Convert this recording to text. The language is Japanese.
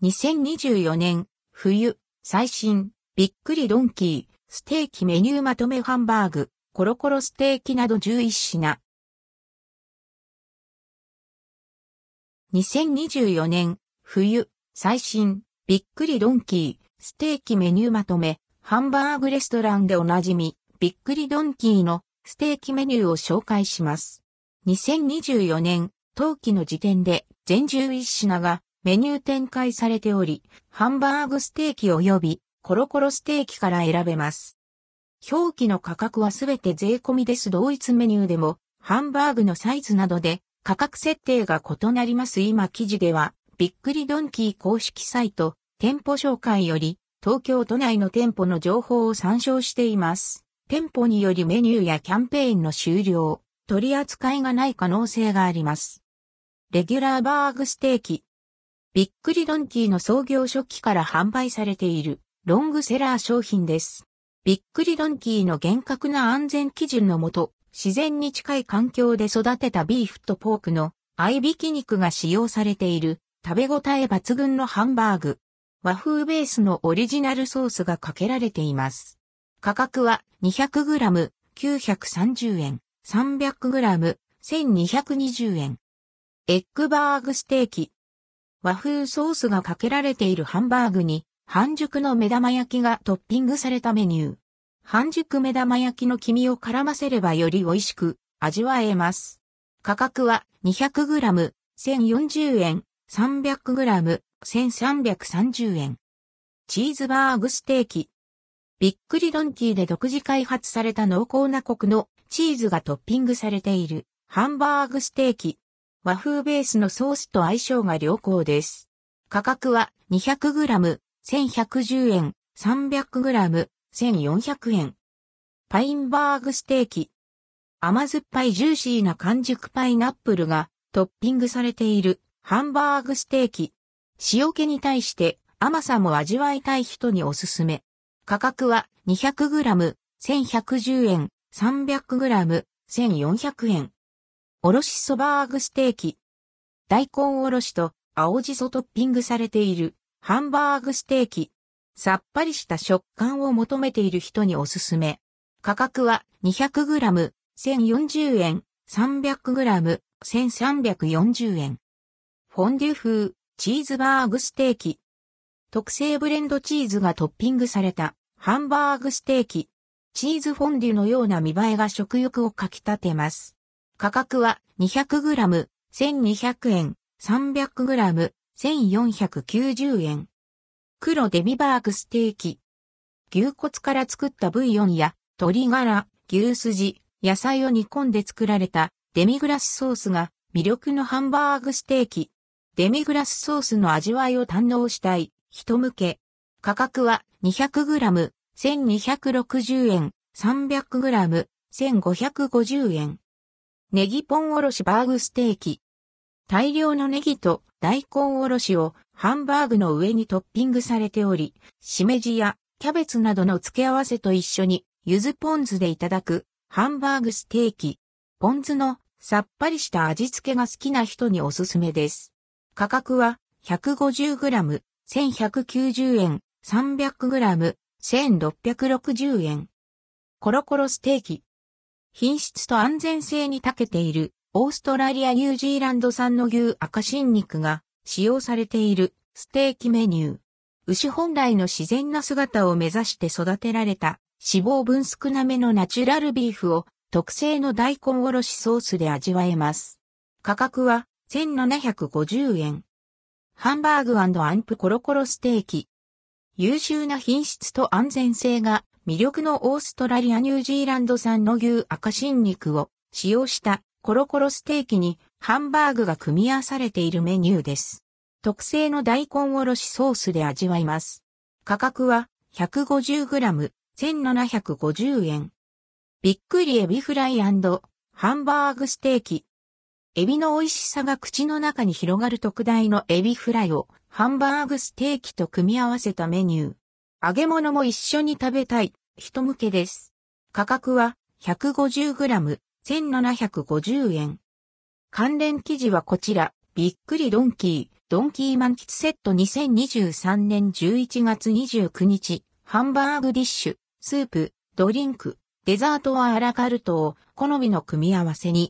2024年冬最新びっくりドンキーステーキメニューまとめハンバーグコロコロステーキなど11品。2024年冬最新びっくりドンキーステーキメニューまとめハンバーグレストランでおなじみびっくりドンキーのステーキメニューを紹介します。2024年冬季の時点で全11品がメニュー展開されており、ハンバーグステーキ及びコロコロステーキから選べます。表記の価格はすべて税込みです。同一メニューでも、ハンバーグのサイズなどで価格設定が異なります。今記事では、びっくりドンキー公式サイト、店舗紹介より、東京都内の店舗の情報を参照しています。店舗によりメニューやキャンペーンの終了、取り扱いがない可能性があります。レギュラーバーグステーキ。びっくりドンキーの創業初期から販売されているロングセラー商品です。びっくりドンキーの厳格な安全基準のもと、自然に近い環境で育てたビーフとポークの合いびき肉が使用されている食べ応え抜群のハンバーグ。和風ベースのオリジナルソースがかけられています。価格は 200g930 円、300g1220 円。エッグバーグステーキ。和風ソースがかけられているハンバーグに半熟の目玉焼きがトッピングされたメニュー。半熟目玉焼きの黄身を絡ませればより美味しく味わえます。価格は 200g、1040円、300g、1330円。チーズバーグステーキ。びっくりドンキーで独自開発された濃厚なコクのチーズがトッピングされているハンバーグステーキ。和風ベースのソースと相性が良好です。価格は 200g、1110円、300g、1400円。パインバーグステーキ。甘酸っぱいジューシーな完熟パイナップルがトッピングされているハンバーグステーキ。塩気に対して甘さも味わいたい人におすすめ。価格は 200g、1110円、300g、1400円。おろしそバーグステーキ。大根おろしと青じそトッピングされているハンバーグステーキ。さっぱりした食感を求めている人におすすめ。価格は 200g、1040円、300g、1340円。フォンデュ風、チーズバーグステーキ。特製ブレンドチーズがトッピングされたハンバーグステーキ。チーズフォンデュのような見栄えが食欲をかき立てます。価格は 200g、1200円、300g、1490円。黒デミバーグステーキ。牛骨から作ったブイヨンや鶏ガラ、牛すじ、野菜を煮込んで作られたデミグラスソースが魅力のハンバーグステーキ。デミグラスソースの味わいを堪能したい人向け。価格は 200g、1260円、300g、1550円。ネギポンおろしバーグステーキ。大量のネギと大根おろしをハンバーグの上にトッピングされており、しめじやキャベツなどの付け合わせと一緒に柚子ポン酢でいただくハンバーグステーキ。ポン酢のさっぱりした味付けが好きな人におすすめです。価格は 150g、1190円、300g、1660円。コロコロステーキ。品質と安全性に長けているオーストラリア・ニュージーランド産の牛赤新肉が使用されているステーキメニュー。牛本来の自然な姿を目指して育てられた脂肪分少なめのナチュラルビーフを特製の大根おろしソースで味わえます。価格は1750円。ハンバーグアンプコロコロステーキ。優秀な品質と安全性が魅力のオーストラリア・ニュージーランド産の牛赤新肉を使用したコロコロステーキにハンバーグが組み合わされているメニューです。特製の大根おろしソースで味わいます。価格は 150g、1750円。びっくりエビフライハンバーグステーキ。エビの美味しさが口の中に広がる特大のエビフライをハンバーグステーキと組み合わせたメニュー。揚げ物も一緒に食べたい。人向けです。価格は 150g、1750円。関連記事はこちら、びっくりドンキー、ドンキー満喫セット。2023年11月29日、ハンバーグディッシュ、スープ、ドリンク、デザートはアラカルトを好みの組み合わせに。